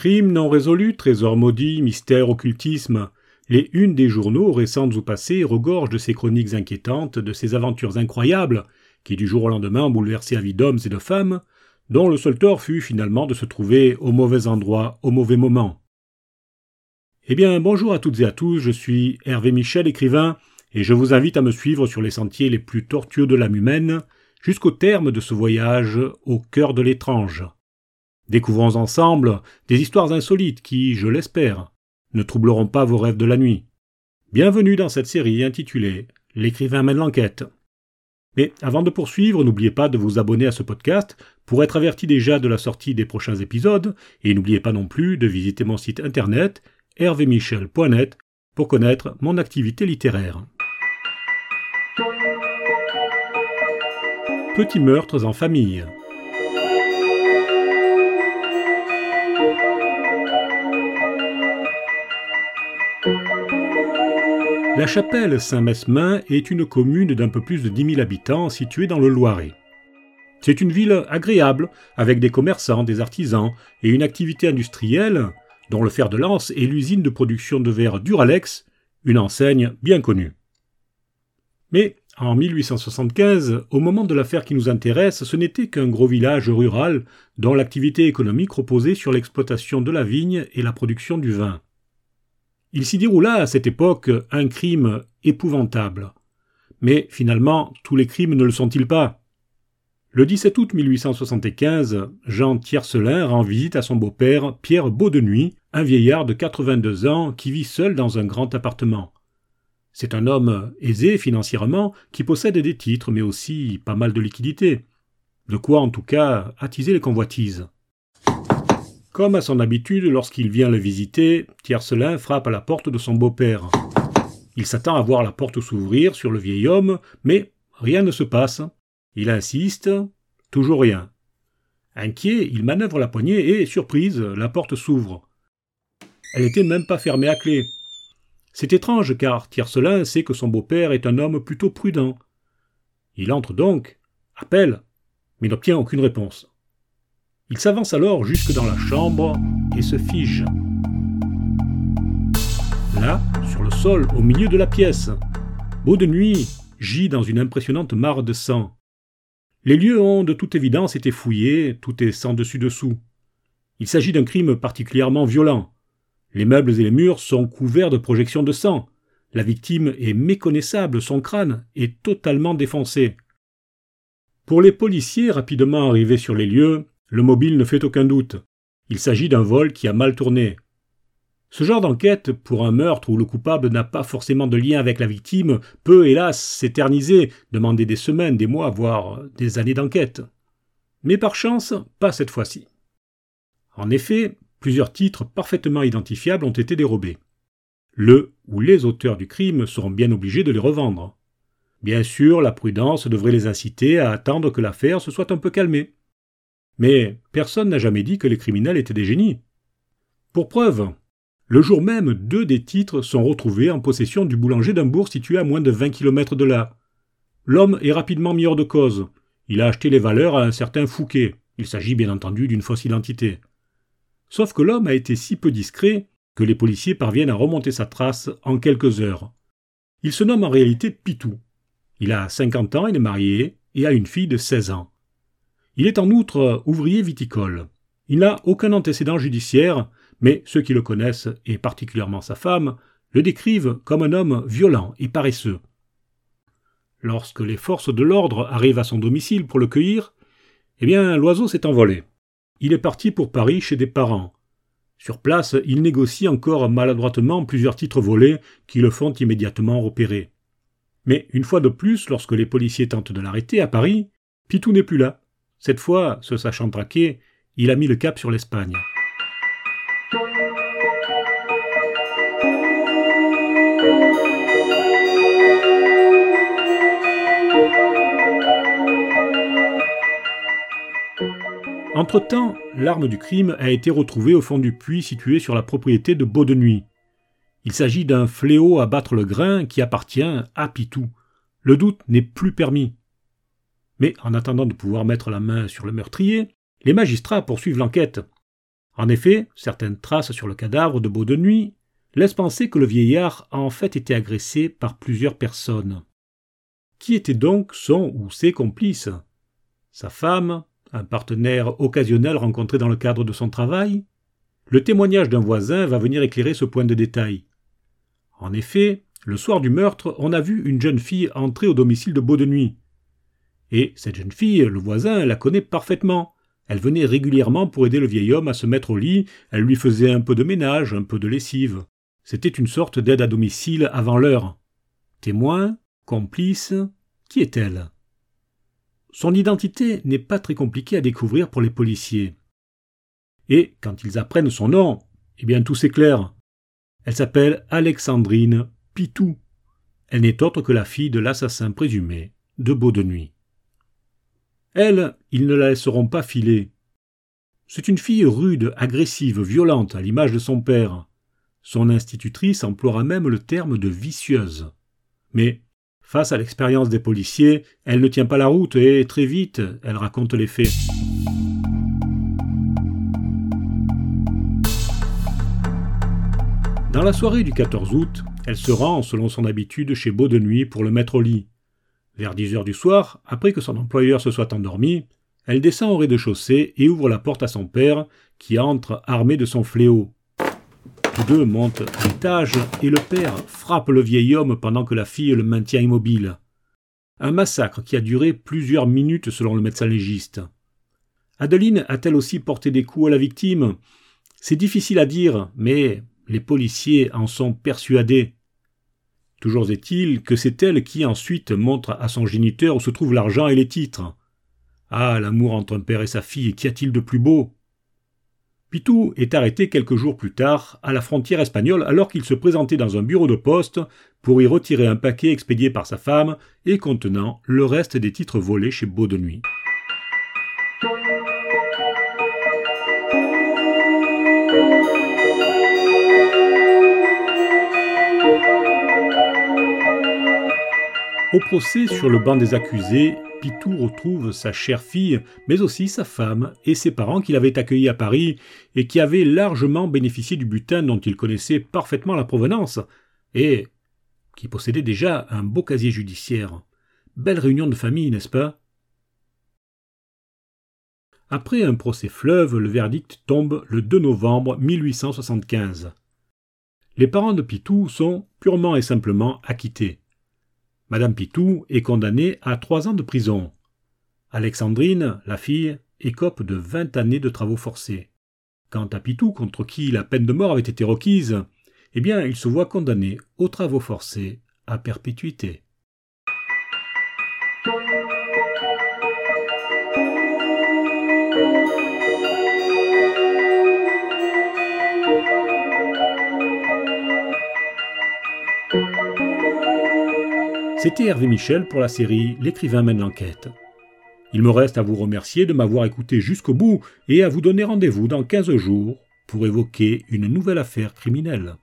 Crime non résolu, trésor maudit, mystère, occultisme. Les unes des journaux, récentes ou passées, regorgent de ces chroniques inquiétantes, de ces aventures incroyables, qui du jour au lendemain bouleversé la vie d'hommes et de femmes, dont le seul tort fut finalement de se trouver au mauvais endroit, au mauvais moment. Eh bien, bonjour à toutes et à tous, je suis Hervé Michel, écrivain, et je vous invite à me suivre sur les sentiers les plus tortueux de l'âme humaine, jusqu'au terme de ce voyage au cœur de l'étrange. Découvrons ensemble des histoires insolites qui, je l'espère, ne troubleront pas vos rêves de la nuit. Bienvenue dans cette série intitulée L'écrivain mène l'enquête. Mais avant de poursuivre, n'oubliez pas de vous abonner à ce podcast pour être averti déjà de la sortie des prochains épisodes, et n'oubliez pas non plus de visiter mon site internet hervémichel.net pour connaître mon activité littéraire. Petits meurtres en famille. La chapelle Saint-Mesmin est une commune d'un peu plus de 10 000 habitants située dans le Loiret. C'est une ville agréable, avec des commerçants, des artisans et une activité industrielle, dont le fer de lance est l'usine de production de verre Duralex, une enseigne bien connue. Mais en 1875, au moment de l'affaire qui nous intéresse, ce n'était qu'un gros village rural dont l'activité économique reposait sur l'exploitation de la vigne et la production du vin. Il s'y déroula à cette époque un crime épouvantable. Mais finalement, tous les crimes ne le sont-ils pas? Le 17 août 1875, Jean Tiercelin rend visite à son beau-père Pierre Beaudenuit, un vieillard de 82 ans qui vit seul dans un grand appartement. C'est un homme aisé financièrement qui possède des titres mais aussi pas mal de liquidités. De quoi en tout cas attiser les convoitises. Comme à son habitude, lorsqu'il vient le visiter, Tiercelin frappe à la porte de son beau-père. Il s'attend à voir la porte s'ouvrir sur le vieil homme, mais rien ne se passe. Il insiste, toujours rien. Inquiet, il manœuvre la poignée et, surprise, la porte s'ouvre. Elle n'était même pas fermée à clé. C'est étrange car Tiercelin sait que son beau-père est un homme plutôt prudent. Il entre donc, appelle, mais n'obtient aucune réponse. Il s'avance alors jusque dans la chambre et se fige. Là, sur le sol, au milieu de la pièce, Beau de nuit gît dans une impressionnante mare de sang. Les lieux ont de toute évidence été fouillés, tout est sans dessus-dessous. Il s'agit d'un crime particulièrement violent. Les meubles et les murs sont couverts de projections de sang. La victime est méconnaissable, son crâne est totalement défoncé. Pour les policiers rapidement arrivés sur les lieux, le mobile ne fait aucun doute. Il s'agit d'un vol qui a mal tourné. Ce genre d'enquête, pour un meurtre où le coupable n'a pas forcément de lien avec la victime, peut hélas s'éterniser, demander des semaines, des mois, voire des années d'enquête. Mais par chance, pas cette fois-ci. En effet, plusieurs titres parfaitement identifiables ont été dérobés. Le ou les auteurs du crime seront bien obligés de les revendre. Bien sûr, la prudence devrait les inciter à attendre que l'affaire se soit un peu calmée. Mais personne n'a jamais dit que les criminels étaient des génies. Pour preuve, le jour même, deux des titres sont retrouvés en possession du boulanger d'un bourg situé à moins de 20 km de là. L'homme est rapidement mis hors de cause. Il a acheté les valeurs à un certain Fouquet. Il s'agit bien entendu d'une fausse identité. Sauf que l'homme a été si peu discret que les policiers parviennent à remonter sa trace en quelques heures. Il se nomme en réalité Pitou. Il a 50 ans, il est marié et a une fille de 16 ans. Il est en outre ouvrier viticole. Il n'a aucun antécédent judiciaire, mais ceux qui le connaissent, et particulièrement sa femme, le décrivent comme un homme violent et paresseux. Lorsque les forces de l'ordre arrivent à son domicile pour le cueillir, eh bien, l'oiseau s'est envolé. Il est parti pour Paris chez des parents. Sur place, il négocie encore maladroitement plusieurs titres volés qui le font immédiatement repérer. Mais une fois de plus, lorsque les policiers tentent de l'arrêter à Paris, Pitou n'est plus là. Cette fois, se sachant traqué, il a mis le cap sur l'Espagne. Entre-temps, l'arme du crime a été retrouvée au fond du puits situé sur la propriété de Nuit. Il s'agit d'un fléau à battre le grain qui appartient à Pitou. Le doute n'est plus permis. Mais en attendant de pouvoir mettre la main sur le meurtrier, les magistrats poursuivent l'enquête. En effet, certaines traces sur le cadavre de Nuit laissent penser que le vieillard a en fait été agressé par plusieurs personnes. Qui étaient donc son ou ses complices? Sa femme, un partenaire occasionnel rencontré dans le cadre de son travail? Le témoignage d'un voisin va venir éclairer ce point de détail. En effet, le soir du meurtre, on a vu une jeune fille entrer au domicile de Nuit. Et cette jeune fille, le voisin, la connaît parfaitement. Elle venait régulièrement pour aider le vieil homme à se mettre au lit, elle lui faisait un peu de ménage, un peu de lessive. C'était une sorte d'aide à domicile avant l'heure. Témoin Complice Qui est-elle? Son identité n'est pas très compliquée à découvrir pour les policiers. Et quand ils apprennent son nom, eh bien tout s'éclaire. Elle s'appelle Alexandrine Pitou. Elle n'est autre que la fille de l'assassin présumé de Beau de Nuit. Elle, ils ne la laisseront pas filer. C'est une fille rude, agressive, violente, à l'image de son père. Son institutrice emploiera même le terme de vicieuse. Mais, face à l'expérience des policiers, elle ne tient pas la route et, très vite, elle raconte les faits. Dans la soirée du 14 août, elle se rend, selon son habitude, chez Beau pour le mettre au lit. Vers dix heures du soir, après que son employeur se soit endormi, elle descend au rez-de-chaussée et ouvre la porte à son père, qui entre armé de son fléau. Tous deux montent l'étage et le père frappe le vieil homme pendant que la fille le maintient immobile. Un massacre qui a duré plusieurs minutes selon le médecin légiste. Adeline a-t-elle aussi porté des coups à la victime? C'est difficile à dire, mais les policiers en sont persuadés. Toujours est-il que c'est elle qui ensuite montre à son géniteur où se trouvent l'argent et les titres. Ah, l'amour entre un père et sa fille, qu'y a-t-il de plus beau? Pitou est arrêté quelques jours plus tard à la frontière espagnole alors qu'il se présentait dans un bureau de poste pour y retirer un paquet expédié par sa femme et contenant le reste des titres volés chez Beau Au procès sur le banc des accusés, Pitou retrouve sa chère fille, mais aussi sa femme et ses parents qu'il avait accueillis à Paris et qui avaient largement bénéficié du butin dont il connaissait parfaitement la provenance et qui possédait déjà un beau casier judiciaire. Belle réunion de famille, n'est-ce pas? Après un procès fleuve, le verdict tombe le 2 novembre 1875. Les parents de Pitou sont purement et simplement acquittés. Madame Pitou est condamnée à trois ans de prison. Alexandrine, la fille, écope de vingt années de travaux forcés. Quant à Pitou, contre qui la peine de mort avait été requise, eh bien, il se voit condamné aux travaux forcés à perpétuité. C'était Hervé Michel pour la série L'écrivain mène l'enquête. Il me reste à vous remercier de m'avoir écouté jusqu'au bout et à vous donner rendez-vous dans 15 jours pour évoquer une nouvelle affaire criminelle.